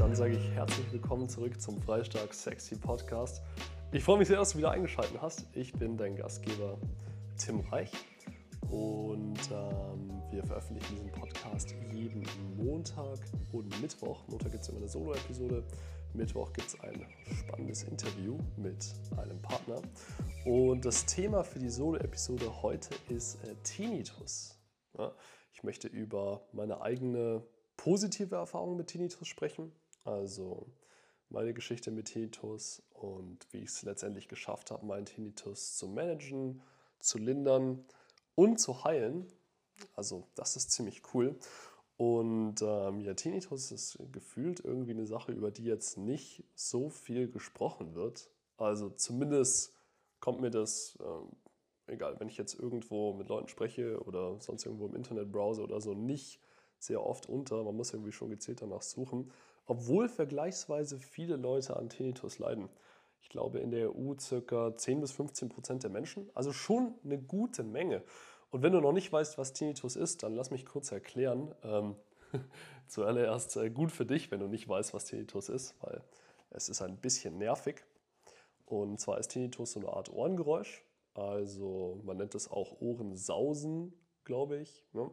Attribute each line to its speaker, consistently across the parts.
Speaker 1: dann sage ich herzlich willkommen zurück zum Freistark Sexy Podcast. Ich freue mich sehr, dass du wieder eingeschaltet hast. Ich bin dein Gastgeber Tim Reich und ähm, wir veröffentlichen diesen Podcast jeden Montag und Mittwoch. Montag gibt es immer eine Solo-Episode, Mittwoch gibt es ein spannendes Interview mit einem Partner. Und das Thema für die Solo-Episode heute ist äh, Tinnitus. Ja, ich möchte über meine eigene positive Erfahrung mit Tinnitus sprechen. Also meine Geschichte mit Tinnitus und wie ich es letztendlich geschafft habe, meinen Tinnitus zu managen, zu lindern und zu heilen. Also das ist ziemlich cool. Und ähm, ja, Tinnitus ist gefühlt irgendwie eine Sache, über die jetzt nicht so viel gesprochen wird. Also zumindest kommt mir das, ähm, egal, wenn ich jetzt irgendwo mit Leuten spreche oder sonst irgendwo im Internetbrowser oder so, nicht sehr oft unter. Man muss irgendwie schon gezielt danach suchen. Obwohl vergleichsweise viele Leute an Tinnitus leiden. Ich glaube in der EU circa 10 bis 15 Prozent der Menschen. Also schon eine gute Menge. Und wenn du noch nicht weißt, was Tinnitus ist, dann lass mich kurz erklären. Ähm, zuallererst äh, gut für dich, wenn du nicht weißt, was Tinnitus ist, weil es ist ein bisschen nervig. Und zwar ist Tinnitus so eine Art Ohrengeräusch. Also man nennt es auch Ohrensausen, glaube ich. Ne?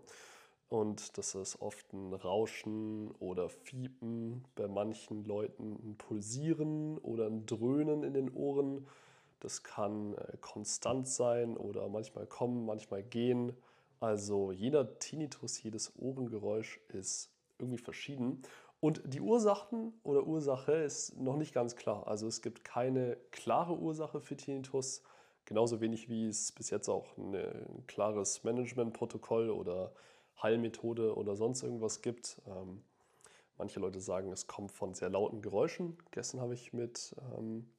Speaker 1: Und das ist oft ein Rauschen oder Fiepen, bei manchen Leuten ein Pulsieren oder ein Dröhnen in den Ohren. Das kann äh, konstant sein oder manchmal kommen, manchmal gehen. Also jeder Tinnitus, jedes Ohrengeräusch ist irgendwie verschieden. Und die Ursachen oder Ursache ist noch nicht ganz klar. Also es gibt keine klare Ursache für Tinnitus, genauso wenig wie es bis jetzt auch ein klares Managementprotokoll oder Heilmethode oder sonst irgendwas gibt. Ähm, manche Leute sagen, es kommt von sehr lauten Geräuschen. Gestern habe ich mit ähm,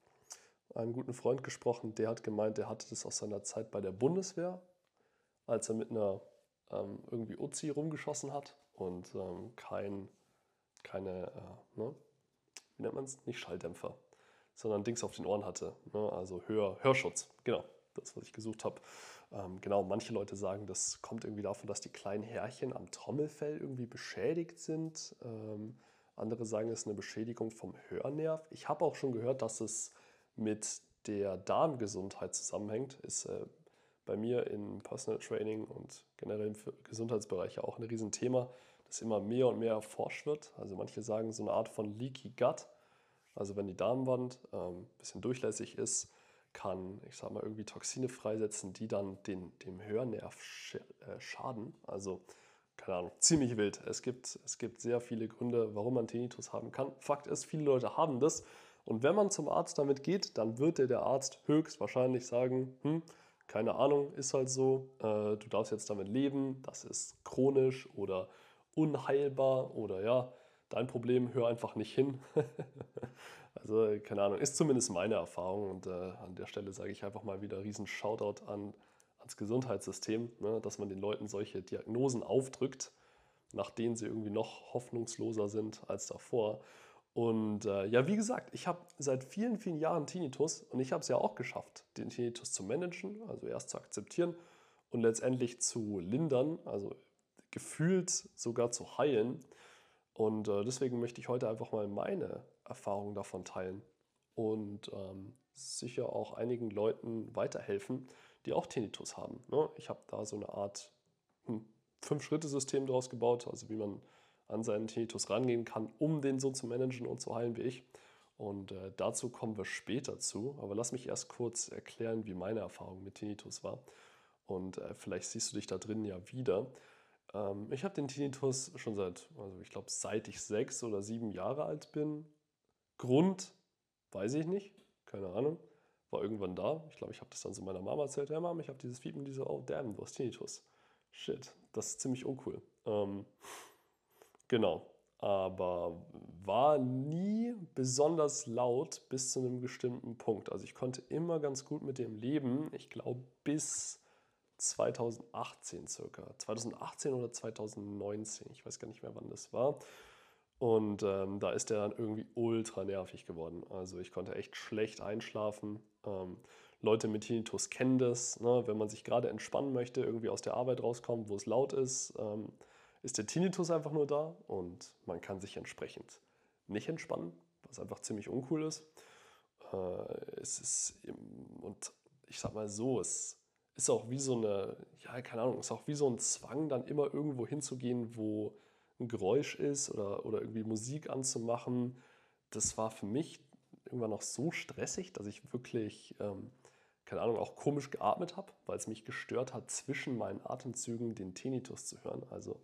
Speaker 1: einem guten Freund gesprochen, der hat gemeint, der hatte das aus seiner Zeit bei der Bundeswehr, als er mit einer ähm, irgendwie Uzi rumgeschossen hat und ähm, kein, keine, äh, ne? wie nennt man es? Nicht Schalldämpfer, sondern Dings auf den Ohren hatte. Ne? Also Hör, Hörschutz, genau, das, was ich gesucht habe. Ähm, genau, manche Leute sagen, das kommt irgendwie davon, dass die kleinen Härchen am Trommelfell irgendwie beschädigt sind. Ähm, andere sagen, es ist eine Beschädigung vom Hörnerv. Ich habe auch schon gehört, dass es mit der Darmgesundheit zusammenhängt, ist äh, bei mir im Personal Training und generell im Gesundheitsbereich auch ein Riesenthema, das immer mehr und mehr erforscht wird. Also manche sagen so eine Art von Leaky Gut, also wenn die Darmwand ein ähm, bisschen durchlässig ist, kann, ich sag mal, irgendwie Toxine freisetzen, die dann den, dem Hörnerv äh, schaden. Also, keine Ahnung, ziemlich wild. Es gibt, es gibt sehr viele Gründe, warum man Tinnitus haben kann. Fakt ist, viele Leute haben das und wenn man zum Arzt damit geht, dann wird dir der Arzt höchstwahrscheinlich sagen, hm, keine Ahnung, ist halt so, äh, du darfst jetzt damit leben, das ist chronisch oder unheilbar oder ja, dein Problem, hör einfach nicht hin. also keine Ahnung, ist zumindest meine Erfahrung und äh, an der Stelle sage ich einfach mal wieder riesen Shoutout an, ans Gesundheitssystem, ne, dass man den Leuten solche Diagnosen aufdrückt, nach denen sie irgendwie noch hoffnungsloser sind als davor. Und äh, ja, wie gesagt, ich habe seit vielen, vielen Jahren Tinnitus und ich habe es ja auch geschafft, den Tinnitus zu managen, also erst zu akzeptieren und letztendlich zu lindern, also gefühlt sogar zu heilen. Und äh, deswegen möchte ich heute einfach mal meine Erfahrung davon teilen und ähm, sicher auch einigen Leuten weiterhelfen, die auch Tinnitus haben. Ne? Ich habe da so eine Art hm, Fünf-Schritte-System draus gebaut, also wie man an seinen Tinnitus rangehen kann, um den so zu managen und zu heilen wie ich. Und äh, dazu kommen wir später zu. Aber lass mich erst kurz erklären, wie meine Erfahrung mit Tinnitus war. Und äh, vielleicht siehst du dich da drin ja wieder. Ähm, ich habe den Tinnitus schon seit, also ich glaube, seit ich sechs oder sieben Jahre alt bin. Grund weiß ich nicht, keine Ahnung. War irgendwann da. Ich glaube, ich habe das dann so meiner Mama erzählt. Ja, Mama, ich habe dieses Fiepen, diese, oh damn, du hast Tinnitus. Shit, das ist ziemlich uncool. Ähm, Genau. Aber war nie besonders laut bis zu einem bestimmten Punkt. Also ich konnte immer ganz gut mit dem leben. Ich glaube bis 2018 circa. 2018 oder 2019. Ich weiß gar nicht mehr, wann das war. Und ähm, da ist der dann irgendwie ultra nervig geworden. Also ich konnte echt schlecht einschlafen. Ähm, Leute mit Tinnitus kennen das. Ne? Wenn man sich gerade entspannen möchte, irgendwie aus der Arbeit rauskommt, wo es laut ist. Ähm, ist der Tinnitus einfach nur da und man kann sich entsprechend nicht entspannen, was einfach ziemlich uncool ist. Äh, es ist, und ich sag mal so, es ist auch wie so eine, ja, keine Ahnung, ist auch wie so ein Zwang, dann immer irgendwo hinzugehen, wo ein Geräusch ist oder, oder irgendwie Musik anzumachen. Das war für mich irgendwann noch so stressig, dass ich wirklich, ähm, keine Ahnung, auch komisch geatmet habe, weil es mich gestört hat, zwischen meinen Atemzügen den Tinnitus zu hören. Also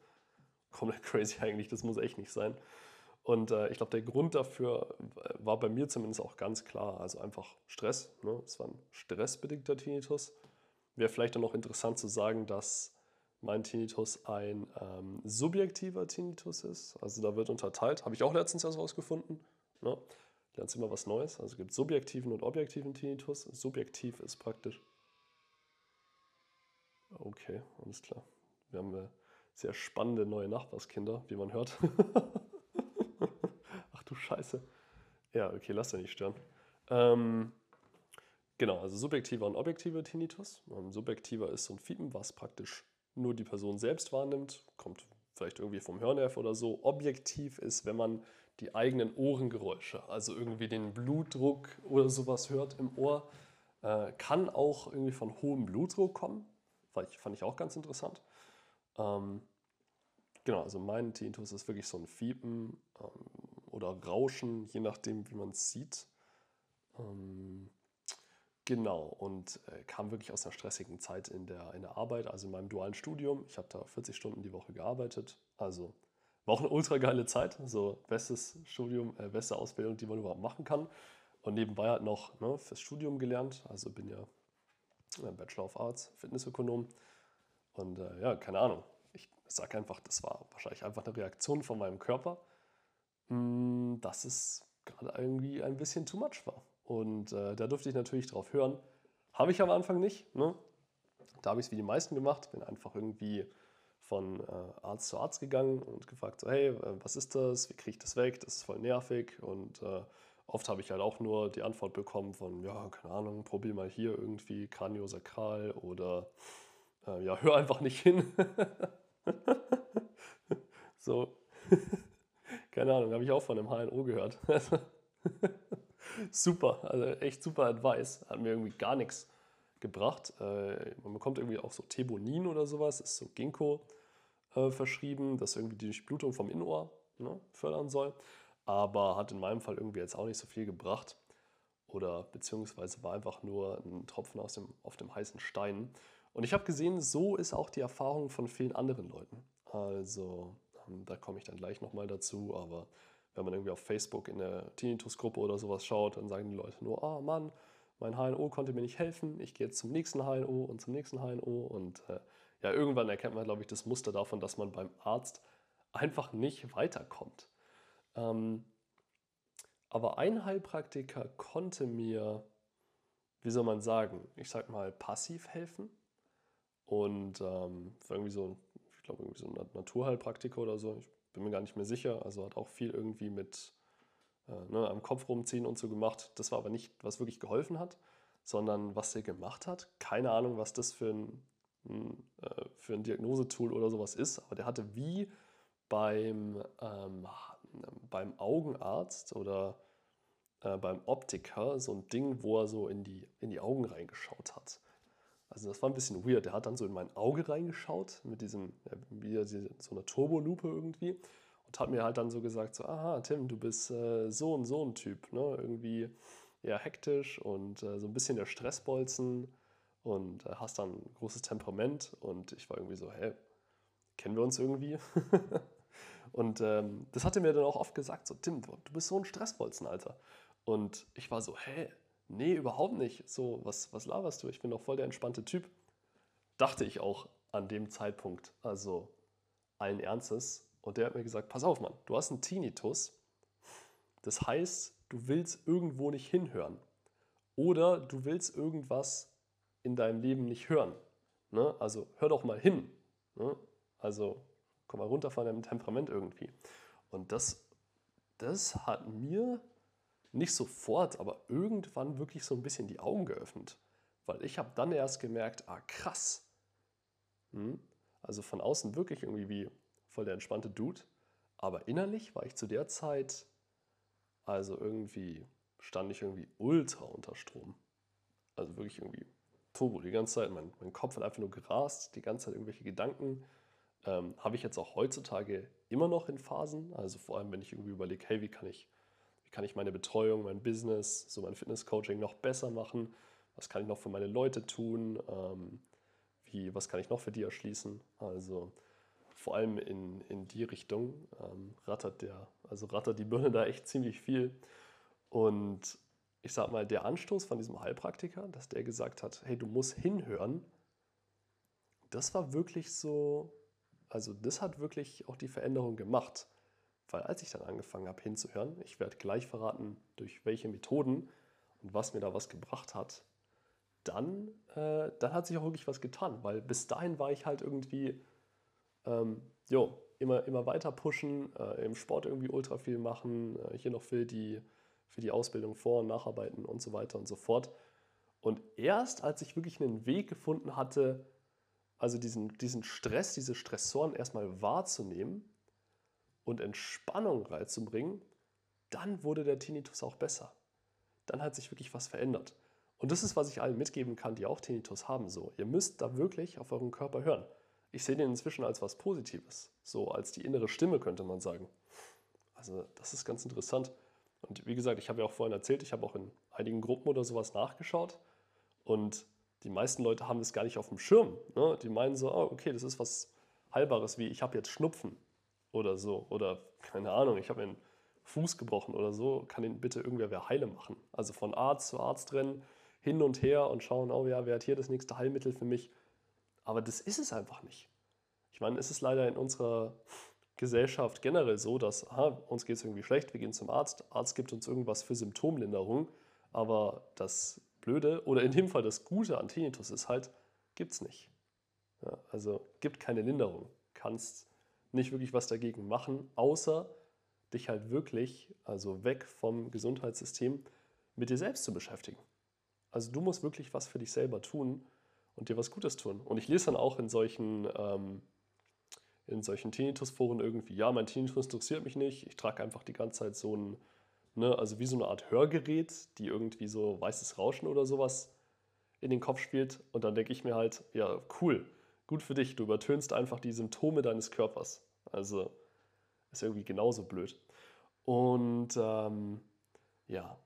Speaker 1: komplett crazy eigentlich, das muss echt nicht sein. Und äh, ich glaube, der Grund dafür war bei mir zumindest auch ganz klar. Also einfach Stress. Ne? Es war ein stressbedingter Tinnitus. Wäre vielleicht dann noch interessant zu sagen, dass mein Tinnitus ein ähm, subjektiver Tinnitus ist. Also da wird unterteilt. Habe ich auch letztens erst rausgefunden. Ne? Lernst immer was Neues. Also es gibt subjektiven und objektiven Tinnitus. Subjektiv ist praktisch. Okay, alles klar. Wir haben äh, sehr spannende neue Nachbarskinder, wie man hört. du Scheiße. Ja, okay, lass dich nicht stören. Ähm, genau, also subjektiver und objektiver Tinnitus. Ähm, subjektiver ist so ein Fiepen, was praktisch nur die Person selbst wahrnimmt, kommt vielleicht irgendwie vom Hörnerv oder so. Objektiv ist, wenn man die eigenen Ohrengeräusche, also irgendwie den Blutdruck oder sowas hört im Ohr, äh, kann auch irgendwie von hohem Blutdruck kommen. Fand ich, fand ich auch ganz interessant. Ähm, genau, also mein Tinnitus ist wirklich so ein Fiepen. Ähm, oder Rauschen, je nachdem, wie man es sieht. Ähm, genau, und äh, kam wirklich aus einer stressigen Zeit in der, in der Arbeit, also in meinem dualen Studium. Ich habe da 40 Stunden die Woche gearbeitet. Also war auch eine ultra geile Zeit. So bestes Studium, äh, beste Ausbildung, die man überhaupt machen kann. Und nebenbei halt noch ne, fürs Studium gelernt. Also bin ja äh, Bachelor of Arts, Fitnessökonom. Und äh, ja, keine Ahnung. Ich sage einfach, das war wahrscheinlich einfach eine Reaktion von meinem Körper hm, dass es gerade irgendwie ein bisschen too much war. Und äh, da durfte ich natürlich drauf hören. Habe ich am Anfang nicht. Ne? Da habe ich es wie die meisten gemacht, bin einfach irgendwie von äh, Arzt zu Arzt gegangen und gefragt, so, hey, äh, was ist das? Wie kriege ich das weg? Das ist voll nervig. Und äh, oft habe ich halt auch nur die Antwort bekommen von, ja, keine Ahnung, probier mal hier irgendwie Kraniosakral oder äh, ja, hör einfach nicht hin. so. Keine Ahnung, habe ich auch von einem HNO gehört. super, also echt super Advice. Hat mir irgendwie gar nichts gebracht. Äh, man bekommt irgendwie auch so Thebonin oder sowas, ist so Ginkgo äh, verschrieben, das irgendwie die Durchblutung vom Innenohr ne, fördern soll. Aber hat in meinem Fall irgendwie jetzt auch nicht so viel gebracht. Oder beziehungsweise war einfach nur ein Tropfen aus dem, auf dem heißen Stein. Und ich habe gesehen, so ist auch die Erfahrung von vielen anderen Leuten. Also ähm, da komme ich dann gleich nochmal dazu, aber wenn man irgendwie auf Facebook in der Tinnitus-Gruppe oder sowas schaut, dann sagen die Leute nur, ah oh Mann, mein HNO konnte mir nicht helfen, ich gehe jetzt zum nächsten HNO und zum nächsten HNO und äh, ja, irgendwann erkennt man, glaube ich, das Muster davon, dass man beim Arzt einfach nicht weiterkommt. Ähm, aber ein Heilpraktiker konnte mir, wie soll man sagen, ich sag mal, passiv helfen und ähm, irgendwie so ich glaube, irgendwie so ein Naturheilpraktiker oder so. Ich bin mir gar nicht mehr sicher. Also hat auch viel irgendwie mit äh, ne, am Kopf rumziehen und so gemacht. Das war aber nicht, was wirklich geholfen hat, sondern was er gemacht hat. Keine Ahnung, was das für ein, äh, für ein Diagnosetool oder sowas ist, aber der hatte wie beim, ähm, beim Augenarzt oder äh, beim Optiker so ein Ding, wo er so in die, in die Augen reingeschaut hat. Also das war ein bisschen weird. Der hat dann so in mein Auge reingeschaut mit diesem, wie so einer Turbolupe irgendwie und hat mir halt dann so gesagt, so, aha, Tim, du bist äh, so und so ein Typ, ne? irgendwie eher hektisch und äh, so ein bisschen der Stressbolzen und äh, hast dann ein großes Temperament und ich war irgendwie so, hä, kennen wir uns irgendwie? und ähm, das hat er mir dann auch oft gesagt, so, Tim, du bist so ein Stressbolzen, Alter. Und ich war so, hä, nee, überhaupt nicht. So, was, was laberst du? Ich bin doch voll der entspannte Typ. Dachte ich auch an dem Zeitpunkt. Also allen Ernstes. Und der hat mir gesagt, pass auf, Mann, du hast einen Tinnitus. Das heißt, du willst irgendwo nicht hinhören. Oder du willst irgendwas in deinem Leben nicht hören. Ne? Also hör doch mal hin. Ne? Also komm mal runter von deinem Temperament irgendwie. Und das, das hat mir nicht sofort, aber irgendwann wirklich so ein bisschen die Augen geöffnet. Weil ich habe dann erst gemerkt, ah krass. Hm? Also von außen wirklich irgendwie wie voll der entspannte Dude. Aber innerlich war ich zu der Zeit Also irgendwie stand ich irgendwie ultra unter Strom. Also wirklich irgendwie Turbo die ganze Zeit. Mein, mein Kopf hat einfach nur gerast, die ganze Zeit irgendwelche Gedanken. Ähm, Habe ich jetzt auch heutzutage immer noch in Phasen. Also vor allem, wenn ich irgendwie überlege, hey, wie kann ich, kann ich meine Betreuung, mein Business, so mein Fitnesscoaching noch besser machen? Was kann ich noch für meine Leute tun? Ähm, wie, was kann ich noch für die erschließen? Also vor allem in, in die Richtung ähm, rattert der, also rattert die Birne da echt ziemlich viel. Und ich sag mal, der Anstoß von diesem Heilpraktiker, dass der gesagt hat, hey, du musst hinhören, das war wirklich so, also das hat wirklich auch die Veränderung gemacht. Weil als ich dann angefangen habe hinzuhören, ich werde gleich verraten, durch welche Methoden und was mir da was gebracht hat, dann, äh, dann hat sich auch wirklich was getan. Weil bis dahin war ich halt irgendwie ähm, jo, immer, immer weiter pushen, äh, im Sport irgendwie ultra viel machen, äh, hier noch für die, für die Ausbildung vor- und nacharbeiten und so weiter und so fort. Und erst als ich wirklich einen Weg gefunden hatte, also diesen, diesen Stress, diese Stressoren erstmal wahrzunehmen und Entspannung reinzubringen, dann wurde der Tinnitus auch besser. Dann hat sich wirklich was verändert. Und das ist, was ich allen mitgeben kann, die auch Tinnitus haben. So, ihr müsst da wirklich auf euren Körper hören ich sehe den inzwischen als was Positives, so als die innere Stimme könnte man sagen. Also das ist ganz interessant. Und wie gesagt, ich habe ja auch vorhin erzählt, ich habe auch in einigen Gruppen oder sowas nachgeschaut und die meisten Leute haben das gar nicht auf dem Schirm. Ne? Die meinen so, oh, okay, das ist was Heilbares, wie ich habe jetzt Schnupfen oder so oder keine Ahnung, ich habe einen Fuß gebrochen oder so, kann ihn bitte irgendwer wer heile machen. Also von Arzt zu Arzt rennen, hin und her und schauen, oh ja, wer hat hier das nächste Heilmittel für mich? Aber das ist es einfach nicht. Ich meine, es ist leider in unserer Gesellschaft generell so, dass aha, uns geht es irgendwie schlecht, wir gehen zum Arzt, Arzt gibt uns irgendwas für Symptomlinderung, aber das Blöde oder in dem Fall das Gute an Tinnitus ist halt, gibt es nicht. Ja, also gibt keine Linderung, kannst nicht wirklich was dagegen machen, außer dich halt wirklich, also weg vom Gesundheitssystem, mit dir selbst zu beschäftigen. Also du musst wirklich was für dich selber tun und dir was Gutes tun. Und ich lese dann auch in solchen, ähm, in solchen Tinnitus-Foren irgendwie, ja, mein Tinnitus interessiert mich nicht, ich trage einfach die ganze Zeit so ein, ne, also wie so eine Art Hörgerät, die irgendwie so weißes Rauschen oder sowas in den Kopf spielt. Und dann denke ich mir halt, ja, cool, gut für dich, du übertönst einfach die Symptome deines Körpers. Also ist irgendwie genauso blöd. Und ähm, ja,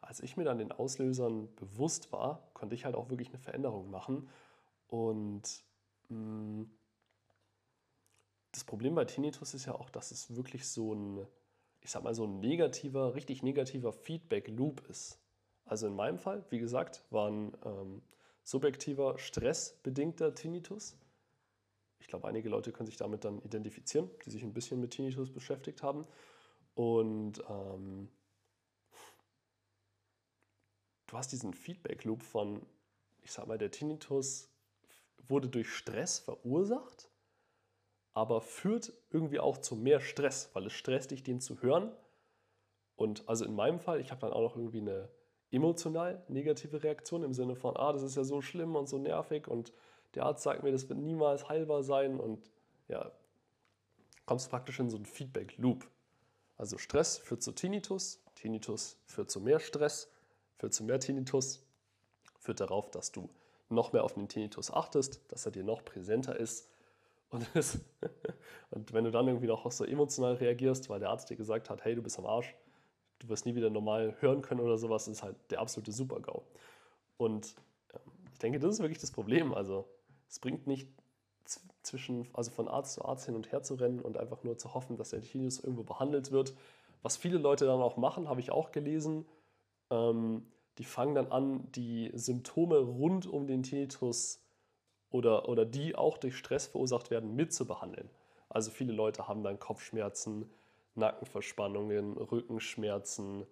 Speaker 1: als ich mir dann den Auslösern bewusst war, konnte ich halt auch wirklich eine Veränderung machen. Und mh, mm, das Problem bei Tinnitus ist ja auch, dass es wirklich so ein, ich sag mal, so ein negativer, richtig negativer Feedback-Loop ist. Also in meinem Fall, wie gesagt, war ein ähm, subjektiver, stressbedingter Tinnitus. Ich glaube, einige Leute können sich damit dann identifizieren, die sich ein bisschen mit Tinnitus beschäftigt haben. Und ähm, du hast diesen Feedback-Loop von, ich sag mal, der Tinnitus wurde durch Stress verursacht, aber führt irgendwie auch zu mehr Stress, weil es stresst dich, den zu hören. Und also in meinem Fall, ich habe dann auch noch irgendwie eine emotional negative Reaktion im Sinne von, ah, das ist ja so schlimm und so nervig und der Arzt sagt mir, das wird niemals heilbar sein und ja, kommst praktisch in so einen Feedback-Loop. Also Stress führt zu Tinnitus, Tinnitus führt zu mehr Stress, führt zu mehr Tinnitus, führt darauf, dass du noch mehr auf den Tinnitus achtest, dass er dir noch präsenter ist. Und, und wenn du dann irgendwie noch so emotional reagierst, weil der Arzt dir gesagt hat, hey, du bist am Arsch, du wirst nie wieder normal hören können oder sowas, ist halt der absolute Super-GAU. Und ähm, ich denke, das ist wirklich das Problem. Also es bringt nicht zwischen, also von Arzt zu Arzt hin und her zu rennen und einfach nur zu hoffen, dass der Tinnitus irgendwo behandelt wird. Was viele Leute dann auch machen, habe ich auch gelesen, ähm, die fangen dann an, die Symptome rund um den Tinnitus oder, oder die auch durch Stress verursacht werden, mitzubehandeln. Also viele Leute haben dann Kopfschmerzen, Nackenverspannungen, Rückenschmerzen,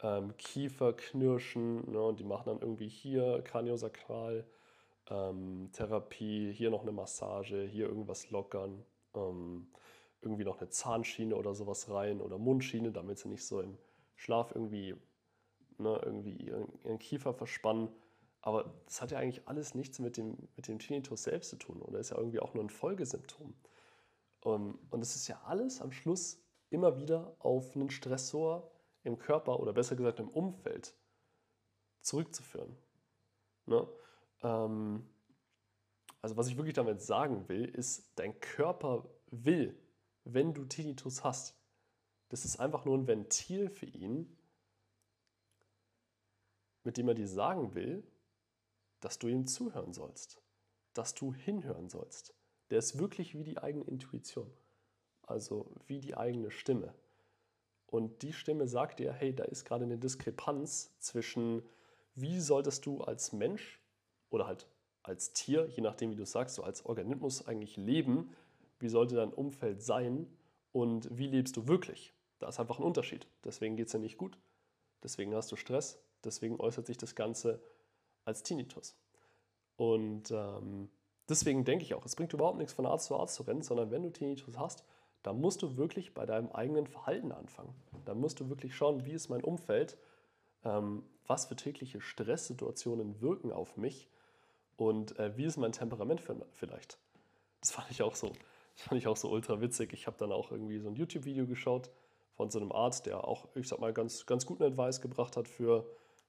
Speaker 1: ähm, Kieferknirschen ne, und die machen dann irgendwie hier Kraniosakral, ähm, Therapie, hier noch eine Massage, hier irgendwas lockern, ähm, irgendwie noch eine Zahnschiene oder sowas rein oder Mundschiene, damit sie nicht so im Schlaf irgendwie ne, irgendwie ihren, ihren Kiefer verspannen. Aber das hat ja eigentlich alles nichts mit dem, mit dem Tinnitus selbst zu tun oder ist ja irgendwie auch nur ein Folgesymptom. Um, und es ist ja alles am Schluss immer wieder auf einen Stressor im Körper oder besser gesagt im Umfeld zurückzuführen. Ne? Ähm, also was ich wirklich damit sagen will, ist, dein Körper will, wenn du Tinnitus hast. Das ist einfach nur ein Ventil für ihn, mit dem er dir sagen will, dass du ihm zuhören sollst, dass du hinhören sollst. Der ist wirklich wie die eigene Intuition, also wie die eigene Stimme. Und die Stimme sagt dir, hey, da ist gerade eine Diskrepanz zwischen, wie solltest du als Mensch oder halt als Tier, je nachdem, wie du sagst, so als Organismus eigentlich leben, wie sollte dein Umfeld sein und wie lebst du wirklich. Da ist einfach ein Unterschied. Deswegen geht es dir nicht gut, deswegen hast du Stress, deswegen äußert sich das Ganze als Tinnitus. Und ähm, deswegen denke ich auch, es bringt überhaupt nichts von Arzt zu Arzt zu rennen, sondern wenn du Tinnitus hast, dann musst du wirklich bei deinem eigenen Verhalten anfangen. Dann musst du wirklich schauen, wie ist mein Umfeld, ähm, was für tägliche Stresssituationen wirken auf mich und äh, wie ist mein Temperament vielleicht. Das fand ich auch so, das fand ich auch so ultra witzig. Ich habe dann auch irgendwie so ein YouTube-Video geschaut von so einem Arzt, der auch, ich sag mal, ganz, ganz guten Advice gebracht hat für,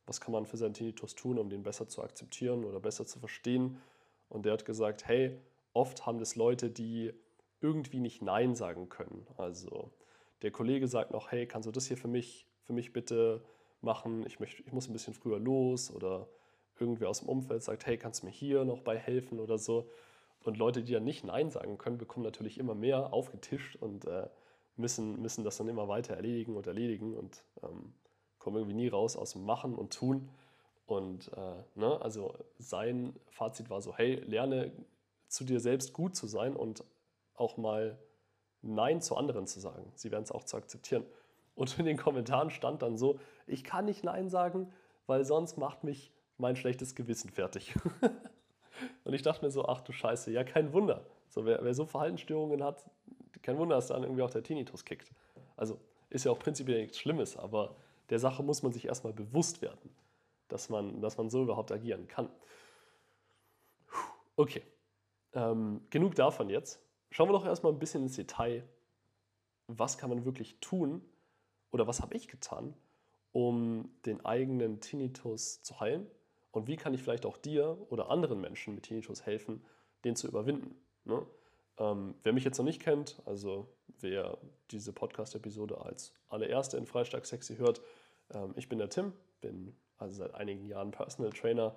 Speaker 1: was kann man für seinen Tinnitus tun, um den besser zu akzeptieren oder besser zu verstehen. Und der hat gesagt, hey, oft haben das Leute, die irgendwie nicht Nein sagen können. Also der Kollege sagt noch, hey, kannst du das hier für mich, für mich bitte machen? Ich, möchte, ich muss ein bisschen früher los oder irgendwer aus dem Umfeld sagt, hey, kannst du mir hier noch bei helfen oder so. Und Leute, die dann nicht Nein sagen können, bekommen natürlich immer mehr aufgetischt und äh, müssen, müssen das dann immer weiter erledigen und erledigen und ähm, kommen irgendwie nie raus aus dem Machen und Tun. Und äh, ne, also sein Fazit war so, hey, lerne zu dir selbst gut zu sein und auch mal Nein zu anderen zu sagen. Sie werden es auch zu akzeptieren. Und in den Kommentaren stand dann so, ich kann nicht Nein sagen, weil sonst macht mich mein schlechtes Gewissen fertig. und ich dachte mir so, ach du Scheiße, ja kein Wunder. So, wer, wer so Verhaltensstörungen hat, kein Wunder, dass dann irgendwie auch der Tinnitus kickt. Also ist ja auch prinzipiell nichts Schlimmes, aber der Sache muss man sich erstmal bewusst werden, dass man, dass man so überhaupt agieren kann. Okay, ähm, genug davon jetzt. Schauen wir doch erstmal ein bisschen ins Detail. Was kann man wirklich tun oder was habe ich getan, um den eigenen Tinnitus zu heilen? Und wie kann ich vielleicht auch dir oder anderen Menschen mit Tinnitus helfen, den zu überwinden? Ne? Ähm, wer mich jetzt noch nicht kennt, also wer diese Podcast-Episode als allererste in Freistark Sexy hört, ähm, ich bin der Tim, bin also seit einigen Jahren Personal Trainer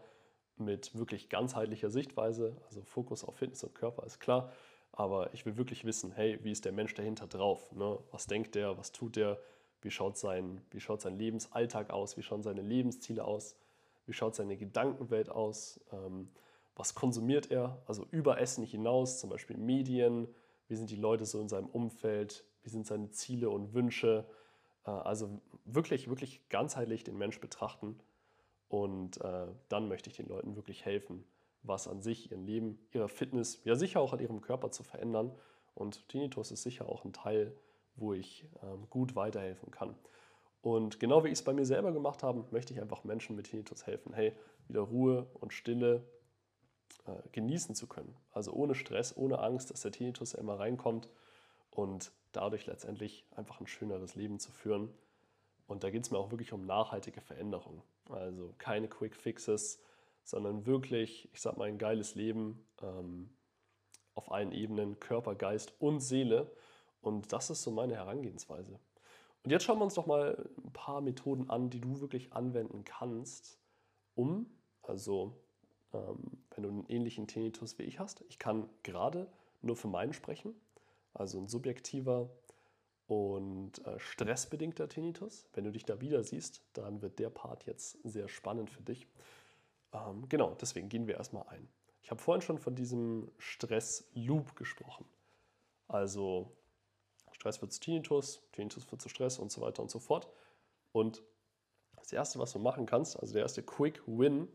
Speaker 1: mit wirklich ganzheitlicher Sichtweise, also Fokus auf Fitness und Körper ist klar, aber ich will wirklich wissen, hey, wie ist der Mensch dahinter drauf? Ne? Was denkt der, was tut der, wie schaut, sein, wie schaut sein Lebensalltag aus, wie schauen seine Lebensziele aus, wie schaut seine Gedankenwelt aus, ähm, was konsumiert er, also über Essen hinaus, zum Beispiel Medien, wie sind die Leute so in seinem Umfeld, wie sind seine Ziele und Wünsche, äh, also wirklich, wirklich ganzheitlich den Mensch betrachten. Und äh, dann möchte ich den Leuten wirklich helfen, was an sich, ihrem Leben, ihrer Fitness, ja sicher auch an ihrem Körper zu verändern. Und Tinnitus ist sicher auch ein Teil, wo ich ähm, gut weiterhelfen kann. Und genau wie ich es bei mir selber gemacht habe, möchte ich einfach Menschen mit Tinnitus helfen, hey, wieder Ruhe und Stille äh, genießen zu können. Also ohne Stress, ohne Angst, dass der Tinnitus immer reinkommt und dadurch letztendlich einfach ein schöneres Leben zu führen. Und da geht es mir auch wirklich um nachhaltige Veränderung. Also keine Quick Fixes, sondern wirklich, ich sag mal, ein geiles Leben ähm, auf allen Ebenen, Körper, Geist und Seele. Und das ist so meine Herangehensweise. Und jetzt schauen wir uns doch mal ein paar Methoden an, die du wirklich anwenden kannst, um, also ähm, wenn du einen ähnlichen Tinnitus wie ich hast, ich kann gerade nur für meinen sprechen, also ein subjektiver und äh, stressbedingter Tinnitus. Wenn du dich da wieder siehst, dann wird der Part jetzt sehr spannend für dich. Ähm, genau, deswegen gehen wir erstmal ein. Ich habe vorhin schon von diesem Stress-Loop gesprochen. Also Stress wird zu Tinnitus, Tinnitus wird zu Stress und so weiter und so fort. Und das Erste, was du machen kannst, also der erste Quick Win,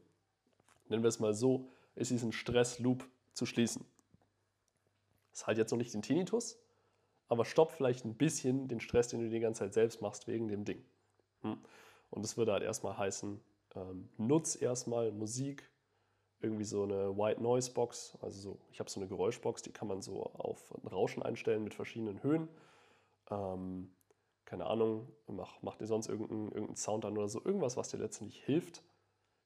Speaker 1: nennen wir es mal so, ist diesen Stress-Loop zu schließen. Das halt jetzt noch nicht den Tinnitus, aber stopp vielleicht ein bisschen den Stress, den du die ganze Zeit selbst machst wegen dem Ding. Hm. Und das würde halt erstmal heißen, ähm, nutz erstmal Musik, irgendwie so eine White Noise Box, also so, ich habe so eine Geräuschbox, die kann man so auf ein Rauschen einstellen mit verschiedenen Höhen. Ähm, keine Ahnung, mach, mach dir sonst irgendeinen, irgendeinen Sound an oder so, irgendwas, was dir letztendlich hilft,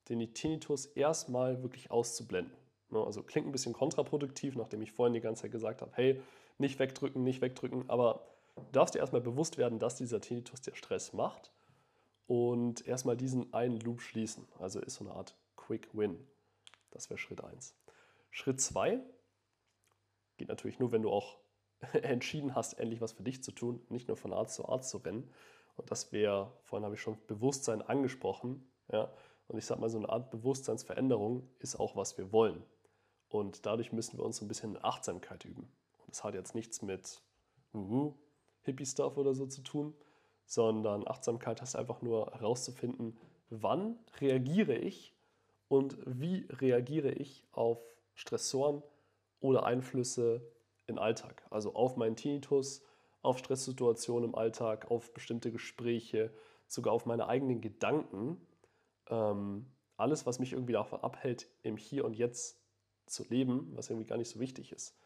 Speaker 1: den Tinnitus erstmal wirklich auszublenden. Ne, also klingt ein bisschen kontraproduktiv, nachdem ich vorhin die ganze Zeit gesagt habe, hey, nicht wegdrücken, nicht wegdrücken, aber du darfst dir erstmal bewusst werden, dass dieser Tinnitus dir Stress macht und erstmal diesen einen Loop schließen. Also ist so eine Art Quick Win. Das wäre Schritt 1. Schritt 2 geht natürlich nur, wenn du auch entschieden hast, endlich was für dich zu tun, nicht nur von Arzt zu Arzt zu rennen. Und das wäre, vorhin habe ich schon Bewusstsein angesprochen, ja, und ich sage mal, so eine Art Bewusstseinsveränderung ist auch, was wir wollen. Und dadurch müssen wir uns ein bisschen in Achtsamkeit üben. Und das hat jetzt nichts mit uh, Hippie-Stuff oder so zu tun, sondern Achtsamkeit heißt einfach nur herauszufinden, wann reagiere ich und wie reagiere ich auf Stressoren oder Einflüsse im Alltag. Also auf meinen Tinnitus, auf Stresssituationen im Alltag, auf bestimmte Gespräche, sogar auf meine eigenen Gedanken. Ähm, alles, was mich irgendwie davon abhält, im Hier und Jetzt zu leben, was irgendwie gar nicht so wichtig ist.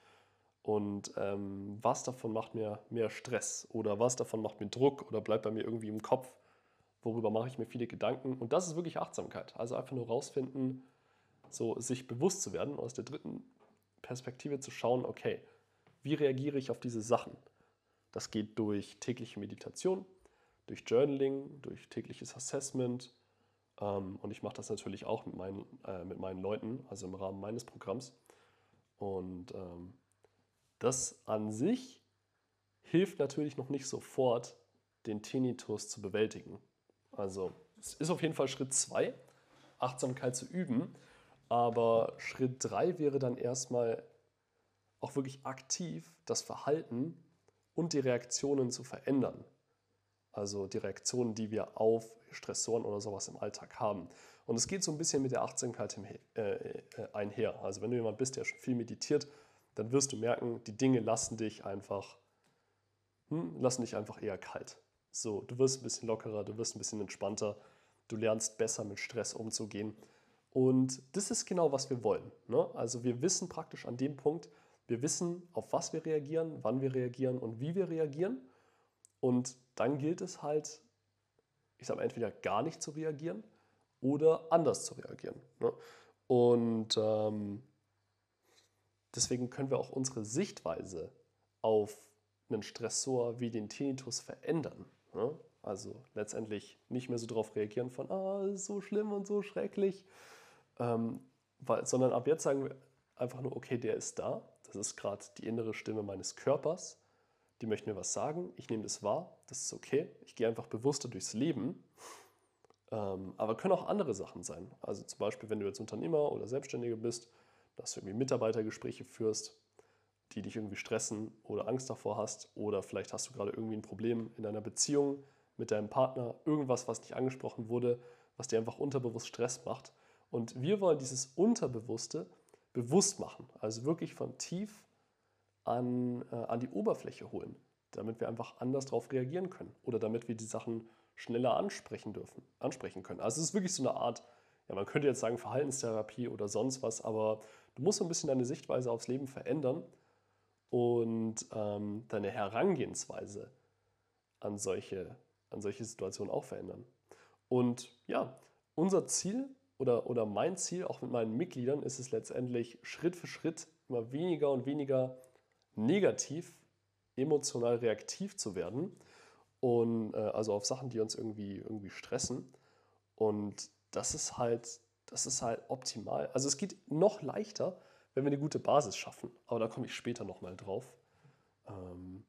Speaker 1: Und ähm, was davon macht mir mehr Stress oder was davon macht mir Druck oder bleibt bei mir irgendwie im Kopf, worüber mache ich mir viele Gedanken. Und das ist wirklich Achtsamkeit. Also einfach nur rausfinden, so sich bewusst zu werden, aus der dritten Perspektive zu schauen, okay, wie reagiere ich auf diese Sachen? Das geht durch tägliche Meditation, durch Journaling, durch tägliches Assessment, ähm, und ich mache das natürlich auch mit meinen, äh, mit meinen Leuten, also im Rahmen meines Programms. Und ähm, das an sich hilft natürlich noch nicht sofort, den Tinnitus zu bewältigen. Also es ist auf jeden Fall Schritt 2, Achtsamkeit zu üben. Aber Schritt 3 wäre dann erstmal auch wirklich aktiv das Verhalten und die Reaktionen zu verändern. Also die Reaktionen, die wir auf Stressoren oder sowas im Alltag haben. Und es geht so ein bisschen mit der Achtsamkeit äh, äh, einher. Also wenn du jemand bist, der schon viel meditiert, dann wirst du merken, die Dinge lassen dich einfach, hm, lassen dich einfach eher kalt. So, du wirst ein bisschen lockerer, du wirst ein bisschen entspannter, du lernst besser mit Stress umzugehen. Und das ist genau, was wir wollen. Ne? Also wir wissen praktisch an dem Punkt, wir wissen, auf was wir reagieren, wann wir reagieren und wie wir reagieren. Und dann gilt es halt, ich sage entweder gar nicht zu reagieren oder anders zu reagieren. Ne? Und ähm, deswegen können wir auch unsere Sichtweise auf einen Stressor wie den Tinnitus verändern. Ne? Also letztendlich nicht mehr so darauf reagieren von, ah, ist so schlimm und so schrecklich, ähm, weil, sondern ab jetzt sagen wir einfach nur, okay, der ist da. Das ist gerade die innere Stimme meines Körpers die möchten mir was sagen, ich nehme das wahr, das ist okay, ich gehe einfach bewusster durchs Leben. Ähm, aber können auch andere Sachen sein. Also zum Beispiel, wenn du jetzt Unternehmer oder Selbstständiger bist, dass du irgendwie Mitarbeitergespräche führst, die dich irgendwie stressen oder Angst davor hast, oder vielleicht hast du gerade irgendwie ein Problem in deiner Beziehung mit deinem Partner, irgendwas, was nicht angesprochen wurde, was dir einfach unterbewusst Stress macht. Und wir wollen dieses Unterbewusste bewusst machen, also wirklich von tief an, äh, an die Oberfläche holen, damit wir einfach anders darauf reagieren können oder damit wir die Sachen schneller ansprechen dürfen, ansprechen können. Also es ist wirklich so eine Art, ja, man könnte jetzt sagen Verhaltenstherapie oder sonst was, aber du musst so ein bisschen deine Sichtweise aufs Leben verändern und ähm, deine Herangehensweise an solche, an solche Situationen auch verändern. Und ja, unser Ziel oder, oder mein Ziel auch mit meinen Mitgliedern ist es letztendlich Schritt für Schritt immer weniger und weniger negativ, emotional reaktiv zu werden und äh, also auf Sachen, die uns irgendwie, irgendwie stressen. Und das ist halt, das ist halt optimal. Also es geht noch leichter, wenn wir eine gute Basis schaffen. Aber da komme ich später nochmal drauf. Ähm,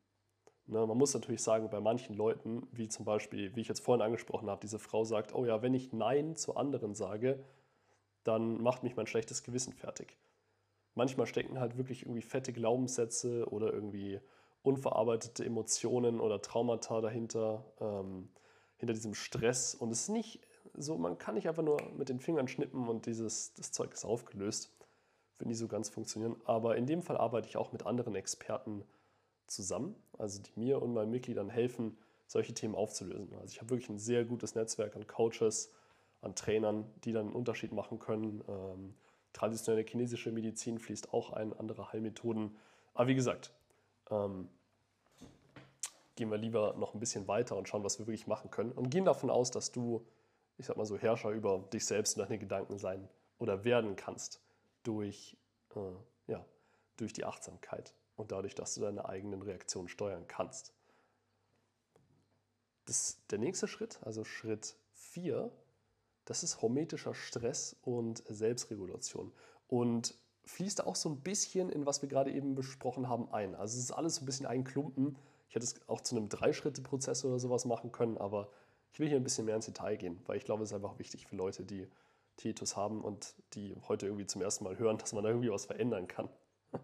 Speaker 1: ne, man muss natürlich sagen, bei manchen Leuten, wie zum Beispiel, wie ich jetzt vorhin angesprochen habe, diese Frau sagt, oh ja, wenn ich Nein zu anderen sage, dann macht mich mein schlechtes Gewissen fertig manchmal stecken halt wirklich irgendwie fette Glaubenssätze oder irgendwie unverarbeitete Emotionen oder Traumata dahinter, ähm, hinter diesem Stress. Und es ist nicht so, man kann nicht einfach nur mit den Fingern schnippen und dieses, das Zeug ist aufgelöst. Wird nie so ganz funktionieren. Aber in dem Fall arbeite ich auch mit anderen Experten zusammen, also die mir und meinen Mitgliedern helfen, solche Themen aufzulösen. Also ich habe wirklich ein sehr gutes Netzwerk an Coaches, an Trainern, die dann einen Unterschied machen können. Ähm, traditionelle chinesische Medizin fließt auch ein, andere Heilmethoden. Aber wie gesagt, ähm, gehen wir lieber noch ein bisschen weiter und schauen, was wir wirklich machen können und gehen davon aus, dass du, ich sag mal so, Herrscher über dich selbst und deine Gedanken sein oder werden kannst durch, äh, ja, durch die Achtsamkeit und dadurch, dass du deine eigenen Reaktionen steuern kannst. Das, der nächste Schritt, also Schritt 4, das ist hormetischer Stress und Selbstregulation. Und fließt auch so ein bisschen in, was wir gerade eben besprochen haben, ein. Also es ist alles so ein bisschen ein Klumpen. Ich hätte es auch zu einem Drei-Schritte-Prozess oder sowas machen können, aber ich will hier ein bisschen mehr ins Detail gehen, weil ich glaube, es ist einfach wichtig für Leute, die Tietus haben und die heute irgendwie zum ersten Mal hören, dass man da irgendwie was verändern kann.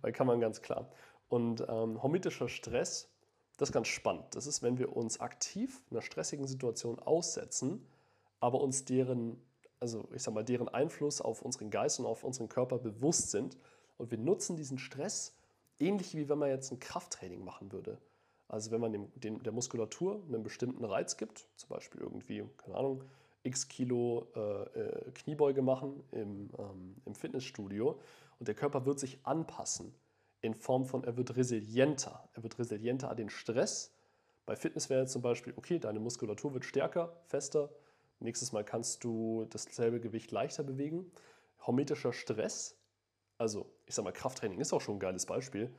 Speaker 1: weil kann man ganz klar. Und ähm, hormetischer Stress, das ist ganz spannend. Das ist, wenn wir uns aktiv einer stressigen Situation aussetzen, aber uns deren also ich sag mal, deren Einfluss auf unseren Geist und auf unseren Körper bewusst sind. Und wir nutzen diesen Stress ähnlich wie wenn man jetzt ein Krafttraining machen würde. Also wenn man dem, dem, der Muskulatur einen bestimmten Reiz gibt, zum Beispiel irgendwie, keine Ahnung, x Kilo äh, äh, Kniebeuge machen im, ähm, im Fitnessstudio und der Körper wird sich anpassen in Form von, er wird resilienter. Er wird resilienter an den Stress. Bei Fitness wäre zum Beispiel, okay, deine Muskulatur wird stärker, fester, Nächstes Mal kannst du dasselbe Gewicht leichter bewegen. Hormetischer Stress, also ich sag mal, Krafttraining ist auch schon ein geiles Beispiel,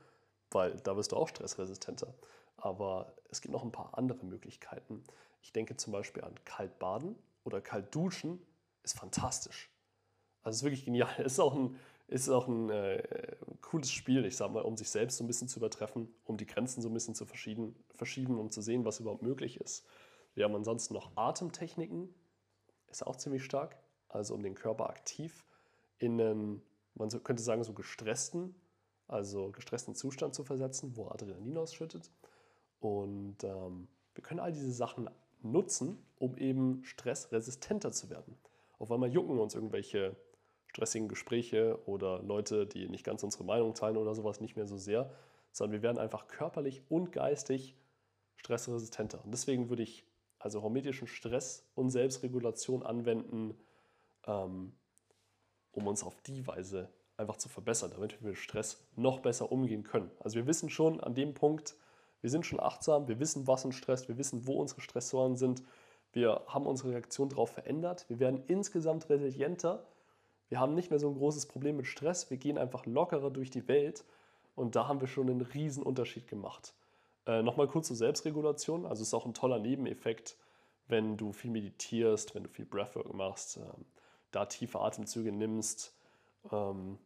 Speaker 1: weil da wirst du auch stressresistenter. Aber es gibt noch ein paar andere Möglichkeiten. Ich denke zum Beispiel an Kaltbaden oder Kaltduschen, ist fantastisch. Also es ist wirklich genial. Ist auch ein, ist auch ein äh, cooles Spiel, ich sag mal, um sich selbst so ein bisschen zu übertreffen, um die Grenzen so ein bisschen zu verschieben, verschieben um zu sehen, was überhaupt möglich ist. Wir haben ansonsten noch Atemtechniken, ist auch ziemlich stark. Also um den Körper aktiv in einen, man könnte sagen, so gestressten, also gestressten Zustand zu versetzen, wo Adrenalin ausschüttet. Und ähm, wir können all diese Sachen nutzen, um eben stressresistenter zu werden. Auf einmal jucken uns irgendwelche stressigen Gespräche oder Leute, die nicht ganz unsere Meinung teilen oder sowas, nicht mehr so sehr, sondern wir werden einfach körperlich und geistig stressresistenter. Und deswegen würde ich also hormetischen Stress und Selbstregulation anwenden, ähm, um uns auf die Weise einfach zu verbessern, damit wir mit Stress noch besser umgehen können. Also wir wissen schon an dem Punkt, wir sind schon achtsam, wir wissen, was uns stresst, wir wissen, wo unsere Stressoren sind, wir haben unsere Reaktion darauf verändert, wir werden insgesamt resilienter, wir haben nicht mehr so ein großes Problem mit Stress, wir gehen einfach lockerer durch die Welt und da haben wir schon einen riesen Unterschied gemacht. Äh, Nochmal kurz zur Selbstregulation. Also es ist auch ein toller Nebeneffekt, wenn du viel meditierst, wenn du viel Breathwork machst, ähm, da tiefe Atemzüge nimmst. Ähm,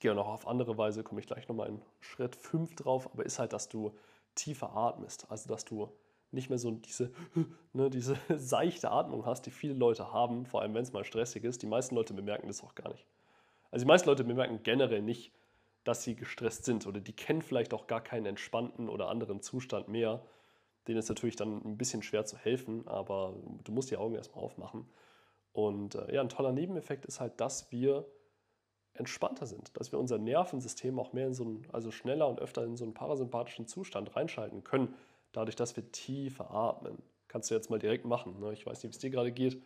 Speaker 1: gehe auch noch auf andere Weise, komme ich gleich nochmal in Schritt 5 drauf, aber ist halt, dass du tiefer atmest. Also dass du nicht mehr so diese, ne, diese seichte Atmung hast, die viele Leute haben, vor allem wenn es mal stressig ist. Die meisten Leute bemerken das auch gar nicht. Also die meisten Leute bemerken generell nicht, dass sie gestresst sind oder die kennen vielleicht auch gar keinen entspannten oder anderen Zustand mehr. Denen ist natürlich dann ein bisschen schwer zu helfen, aber du musst die Augen erstmal aufmachen. Und äh, ja, ein toller Nebeneffekt ist halt, dass wir entspannter sind, dass wir unser Nervensystem auch mehr in so einen, also schneller und öfter in so einen parasympathischen Zustand reinschalten können, dadurch, dass wir tiefer atmen. Kannst du jetzt mal direkt machen. Ne? Ich weiß nicht, wie es dir gerade geht,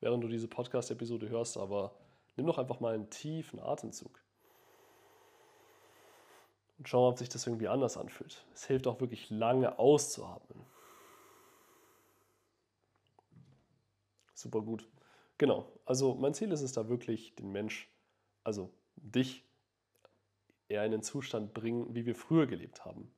Speaker 1: während du diese Podcast-Episode hörst, aber nimm doch einfach mal einen tiefen Atemzug und schauen, ob sich das irgendwie anders anfühlt. Es hilft auch wirklich lange auszuatmen. Super gut. Genau, also mein Ziel ist es da wirklich, den Mensch, also dich, eher in den Zustand bringen, wie wir früher gelebt haben.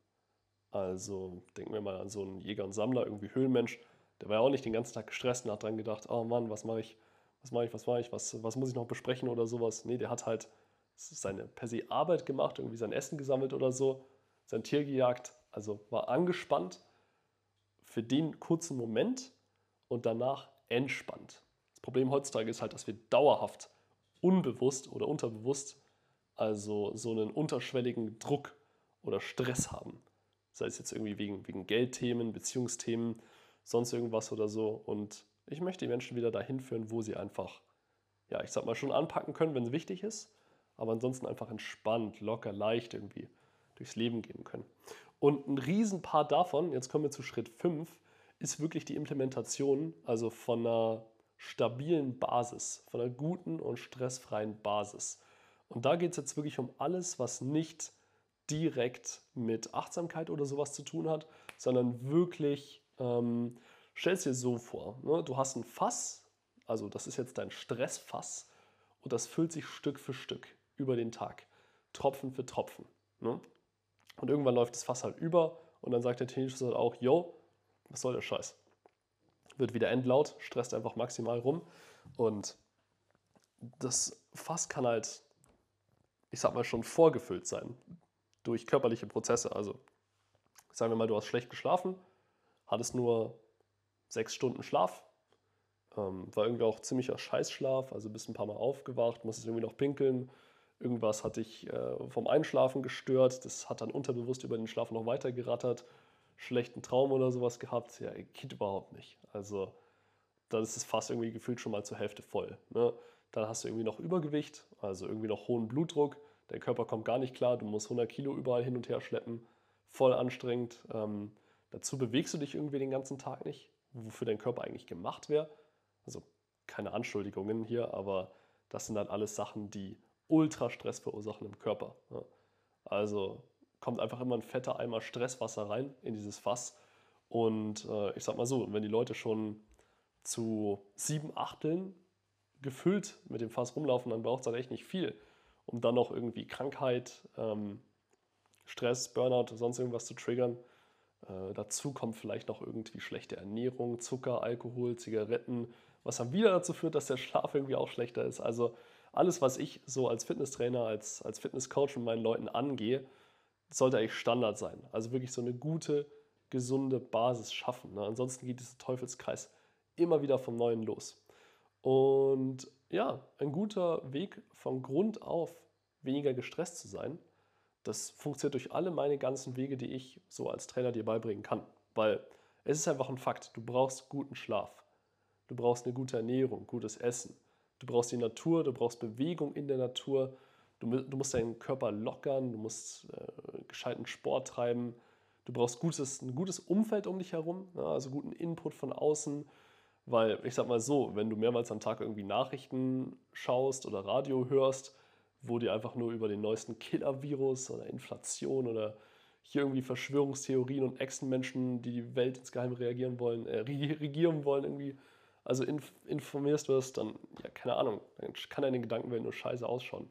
Speaker 1: Also denken wir mal an so einen Jäger und Sammler, irgendwie Höhlenmensch, der war ja auch nicht den ganzen Tag gestresst und hat dran gedacht, oh Mann, was mache ich, was mache ich, was mache ich, was, was muss ich noch besprechen oder sowas. Nee, der hat halt seine per se Arbeit gemacht, irgendwie sein Essen gesammelt oder so, sein Tier gejagt, also war angespannt für den kurzen Moment und danach entspannt. Das Problem heutzutage ist halt, dass wir dauerhaft unbewusst oder unterbewusst also so einen unterschwelligen Druck oder Stress haben. Sei es jetzt irgendwie wegen, wegen Geldthemen, Beziehungsthemen, sonst irgendwas oder so. Und ich möchte die Menschen wieder dahin führen, wo sie einfach, ja, ich sag mal, schon anpacken können, wenn es wichtig ist, aber ansonsten einfach entspannt, locker, leicht irgendwie durchs Leben gehen können. Und ein Riesenpart davon, jetzt kommen wir zu Schritt 5, ist wirklich die Implementation, also von einer stabilen Basis, von einer guten und stressfreien Basis. Und da geht es jetzt wirklich um alles, was nicht direkt mit Achtsamkeit oder sowas zu tun hat, sondern wirklich, ähm, stell es dir so vor, ne? du hast ein Fass, also das ist jetzt dein Stressfass und das füllt sich Stück für Stück über den Tag, Tropfen für Tropfen. Ne? Und irgendwann läuft das Fass halt über und dann sagt der Tinnitus halt auch, yo, was soll der Scheiß? Wird wieder endlaut, stresst einfach maximal rum. Und das Fass kann halt, ich sag mal, schon vorgefüllt sein durch körperliche Prozesse. Also sagen wir mal, du hast schlecht geschlafen, hattest nur sechs Stunden Schlaf, ähm, war irgendwie auch ziemlicher Scheißschlaf, also bist ein paar Mal aufgewacht, musstest irgendwie noch pinkeln, irgendwas hat dich äh, vom Einschlafen gestört, das hat dann unterbewusst über den Schlaf noch weiter gerattert, schlechten Traum oder sowas gehabt, ja, geht überhaupt nicht. Also dann ist es fast irgendwie gefühlt schon mal zur Hälfte voll. Ne? Dann hast du irgendwie noch Übergewicht, also irgendwie noch hohen Blutdruck, der Körper kommt gar nicht klar, du musst 100 Kilo überall hin und her schleppen, voll anstrengend. Ähm, dazu bewegst du dich irgendwie den ganzen Tag nicht, wofür dein Körper eigentlich gemacht wäre. Also keine Anschuldigungen hier, aber das sind dann alles Sachen, die Ultrastress verursachen im Körper. Ja. Also kommt einfach immer ein fetter Eimer Stresswasser rein in dieses Fass. Und äh, ich sag mal so, wenn die Leute schon zu sieben Achteln gefüllt mit dem Fass rumlaufen, dann braucht es halt echt nicht viel, um dann noch irgendwie Krankheit, ähm, Stress, Burnout, sonst irgendwas zu triggern. Äh, dazu kommt vielleicht noch irgendwie schlechte Ernährung, Zucker, Alkohol, Zigaretten, was dann wieder dazu führt, dass der Schlaf irgendwie auch schlechter ist. Also alles, was ich so als Fitnesstrainer, als, als Fitnesscoach mit meinen Leuten angehe, sollte eigentlich Standard sein. Also wirklich so eine gute, gesunde Basis schaffen. Ne? Ansonsten geht dieser Teufelskreis immer wieder vom Neuen los. Und ja, ein guter Weg von Grund auf weniger gestresst zu sein, das funktioniert durch alle meine ganzen Wege, die ich so als Trainer dir beibringen kann. Weil es ist einfach ein Fakt, du brauchst guten Schlaf, du brauchst eine gute Ernährung, gutes Essen, du brauchst die Natur, du brauchst Bewegung in der Natur, du, du musst deinen Körper lockern, du musst äh, gescheiten Sport treiben, du brauchst gutes, ein gutes Umfeld um dich herum, ja, also guten Input von außen, weil ich sag mal so, wenn du mehrmals am Tag irgendwie Nachrichten schaust oder Radio hörst, wo die einfach nur über den neuesten Killer-Virus oder Inflation oder hier irgendwie Verschwörungstheorien und Echsenmenschen, die die Welt insgeheim reagieren wollen, äh, regieren wollen, irgendwie, also inf informierst wirst, dann, ja, keine Ahnung, dann kann deine Gedankenwelt nur scheiße ausschauen.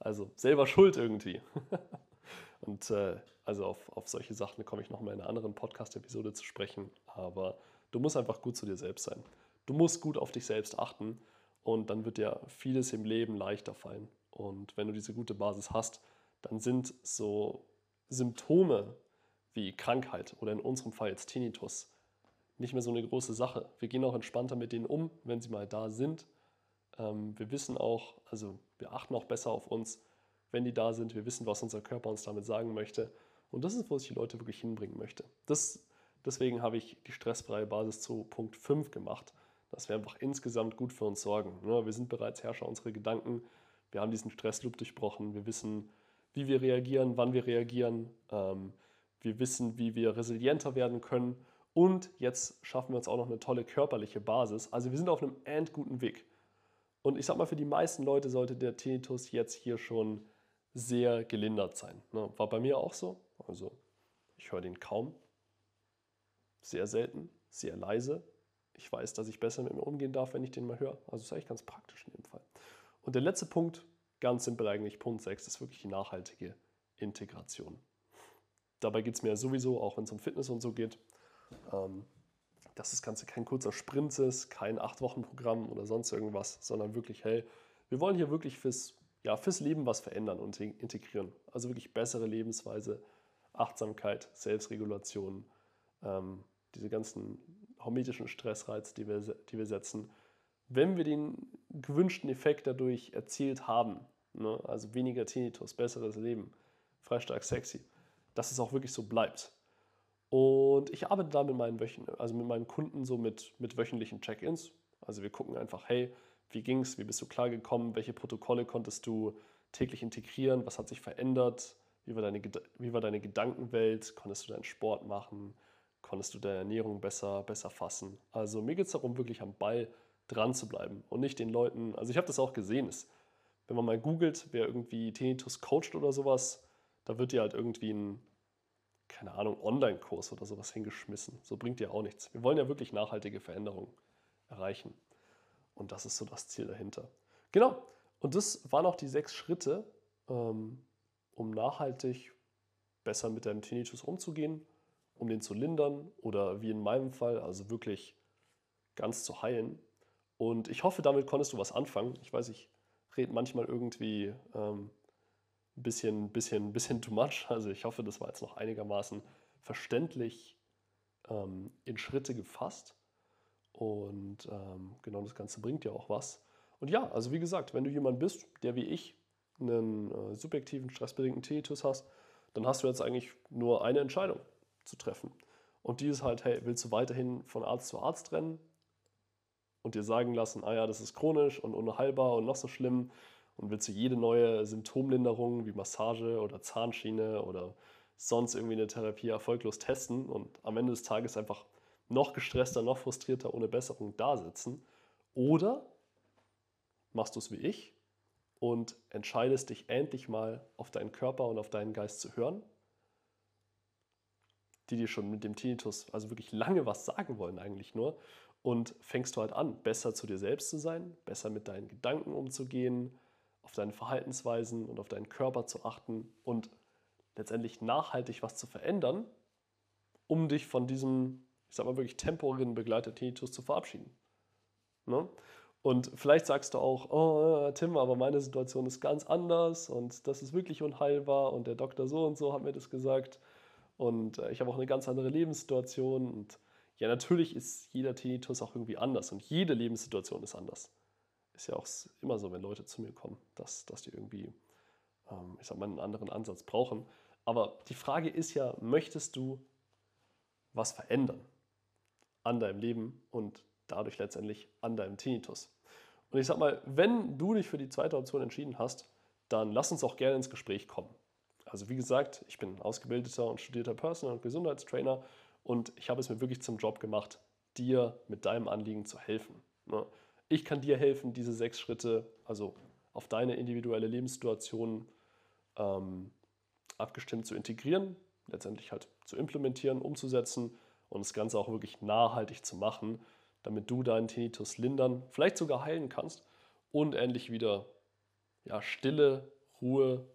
Speaker 1: Also selber schuld irgendwie. und äh, also auf, auf solche Sachen komme ich nochmal in einer anderen Podcast-Episode zu sprechen, aber du musst einfach gut zu dir selbst sein. Du musst gut auf dich selbst achten und dann wird dir vieles im Leben leichter fallen. Und wenn du diese gute Basis hast, dann sind so Symptome wie Krankheit oder in unserem Fall jetzt Tinnitus nicht mehr so eine große Sache. Wir gehen auch entspannter mit denen um, wenn sie mal da sind. Ähm, wir wissen auch, also wir achten auch besser auf uns, wenn die da sind. Wir wissen, was unser Körper uns damit sagen möchte. Und das ist, wo ich die Leute wirklich hinbringen möchte. Das, deswegen habe ich die stressfreie Basis zu Punkt 5 gemacht, dass wir einfach insgesamt gut für uns sorgen. Wir sind bereits Herrscher unserer Gedanken. Wir haben diesen Stressloop durchbrochen. Wir wissen, wie wir reagieren, wann wir reagieren. Ähm, wir wissen, wie wir resilienter werden können. Und jetzt schaffen wir uns auch noch eine tolle körperliche Basis. Also wir sind auf einem endguten Weg. Und ich sag mal, für die meisten Leute sollte der Tinnitus jetzt hier schon sehr gelindert sein. Ne? War bei mir auch so. Also ich höre den kaum. Sehr selten, sehr leise. Ich weiß, dass ich besser mit mir umgehen darf, wenn ich den mal höre. Also ist eigentlich ganz praktisch in dem Fall. Und der letzte Punkt, ganz simpel eigentlich, Punkt 6, ist wirklich die nachhaltige Integration. Dabei geht es mir sowieso, auch wenn es um Fitness und so geht, ähm, dass das Ganze kein kurzer Sprint ist, kein 8-Wochen-Programm oder sonst irgendwas, sondern wirklich, hey, wir wollen hier wirklich fürs, ja, fürs Leben was verändern und integrieren. Also wirklich bessere Lebensweise, Achtsamkeit, Selbstregulation, ähm, diese ganzen hormetischen Stressreiz, die wir, die wir setzen, wenn wir den gewünschten Effekt dadurch erzielt haben, ne, also weniger Tinnitus, besseres Leben, freistark sexy, dass es auch wirklich so bleibt. Und ich arbeite da mit meinen, Wöchen, also mit meinen Kunden so mit, mit wöchentlichen Check-ins. Also wir gucken einfach, hey, wie ging's, wie bist du klargekommen, welche Protokolle konntest du täglich integrieren, was hat sich verändert, wie war deine, wie war deine Gedankenwelt, konntest du deinen Sport machen, konntest du deine Ernährung besser, besser fassen. Also mir geht es darum, wirklich am Ball dran zu bleiben und nicht den Leuten, also ich habe das auch gesehen, ist, wenn man mal googelt, wer irgendwie Tinnitus coacht oder sowas, da wird dir halt irgendwie ein, keine Ahnung, Online-Kurs oder sowas hingeschmissen. So bringt dir auch nichts. Wir wollen ja wirklich nachhaltige Veränderungen erreichen. Und das ist so das Ziel dahinter. Genau. Und das waren auch die sechs Schritte, ähm, um nachhaltig besser mit deinem Tinnitus umzugehen, um den zu lindern oder wie in meinem Fall, also wirklich ganz zu heilen. Und ich hoffe, damit konntest du was anfangen. Ich weiß, ich rede manchmal irgendwie ähm, ein bisschen, bisschen, bisschen too much. Also ich hoffe, das war jetzt noch einigermaßen verständlich ähm, in Schritte gefasst. Und ähm, genau das Ganze bringt ja auch was. Und ja, also wie gesagt, wenn du jemand bist, der wie ich einen äh, subjektiven, stressbedingten Tinnitus hast, dann hast du jetzt eigentlich nur eine Entscheidung zu treffen. Und die ist halt, hey, willst du weiterhin von Arzt zu Arzt rennen und dir sagen lassen, ah ja, das ist chronisch und unheilbar und noch so schlimm und willst du jede neue Symptomlinderung wie Massage oder Zahnschiene oder sonst irgendwie eine Therapie erfolglos testen und am Ende des Tages einfach noch gestresster, noch frustrierter ohne Besserung da sitzen? Oder machst du es wie ich und entscheidest dich endlich mal auf deinen Körper und auf deinen Geist zu hören, die dir schon mit dem Tinnitus also wirklich lange was sagen wollen eigentlich nur und fängst du halt an, besser zu dir selbst zu sein, besser mit deinen Gedanken umzugehen, auf deine Verhaltensweisen und auf deinen Körper zu achten und letztendlich nachhaltig was zu verändern, um dich von diesem, ich sag mal wirklich temporären Begleiter Tinnitus zu verabschieden. Ne? Und vielleicht sagst du auch, oh, Tim, aber meine Situation ist ganz anders und das ist wirklich unheilbar und der Doktor so und so hat mir das gesagt und äh, ich habe auch eine ganz andere Lebenssituation und ja, natürlich ist jeder Tinnitus auch irgendwie anders und jede Lebenssituation ist anders. Ist ja auch immer so, wenn Leute zu mir kommen, dass, dass die irgendwie, ähm, ich sag mal, einen anderen Ansatz brauchen. Aber die Frage ist ja, möchtest du was verändern an deinem Leben und dadurch letztendlich an deinem Tinnitus. Und ich sag mal, wenn du dich für die zweite Option entschieden hast, dann lass uns auch gerne ins Gespräch kommen. Also wie gesagt, ich bin ausgebildeter und studierter Personal- und Gesundheitstrainer und ich habe es mir wirklich zum Job gemacht, dir mit deinem Anliegen zu helfen. Ich kann dir helfen, diese sechs Schritte, also auf deine individuelle Lebenssituation ähm, abgestimmt zu integrieren, letztendlich halt zu implementieren, umzusetzen und das Ganze auch wirklich nachhaltig zu machen, damit du deinen Tinnitus lindern, vielleicht sogar heilen kannst und endlich wieder ja, Stille, Ruhe,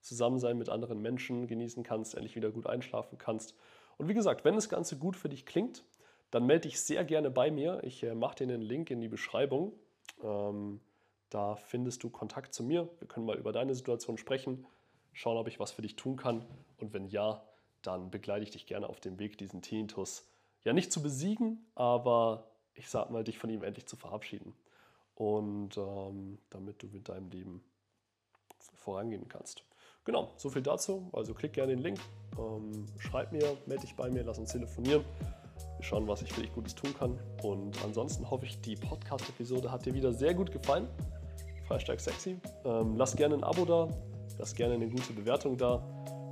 Speaker 1: Zusammensein mit anderen Menschen genießen kannst, endlich wieder gut einschlafen kannst. Und wie gesagt, wenn das Ganze gut für dich klingt, dann melde dich sehr gerne bei mir. Ich äh, mache dir einen Link in die Beschreibung. Ähm, da findest du Kontakt zu mir. Wir können mal über deine Situation sprechen, schauen, ob ich was für dich tun kann. Und wenn ja, dann begleite ich dich gerne auf dem Weg, diesen Tinnitus ja nicht zu besiegen, aber ich sag mal, dich von ihm endlich zu verabschieden. Und ähm, damit du mit deinem Leben vorangehen kannst. Genau, so viel dazu. Also klick gerne den Link, ähm, schreib mir, melde dich bei mir, lass uns telefonieren. Schauen, was ich für dich Gutes tun kann. Und ansonsten hoffe ich, die Podcast-Episode hat dir wieder sehr gut gefallen. Freistark sexy. Ähm, lass gerne ein Abo da, lass gerne eine gute Bewertung da.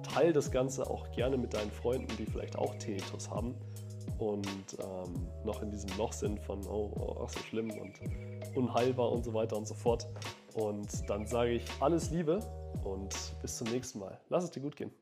Speaker 1: Teil das Ganze auch gerne mit deinen Freunden, die vielleicht auch Tinnitus haben und ähm, noch in diesem Loch sind von, oh, oh, ach so schlimm und unheilbar und so weiter und so fort. Und dann sage ich alles Liebe und bis zum nächsten Mal. Lass es dir gut gehen.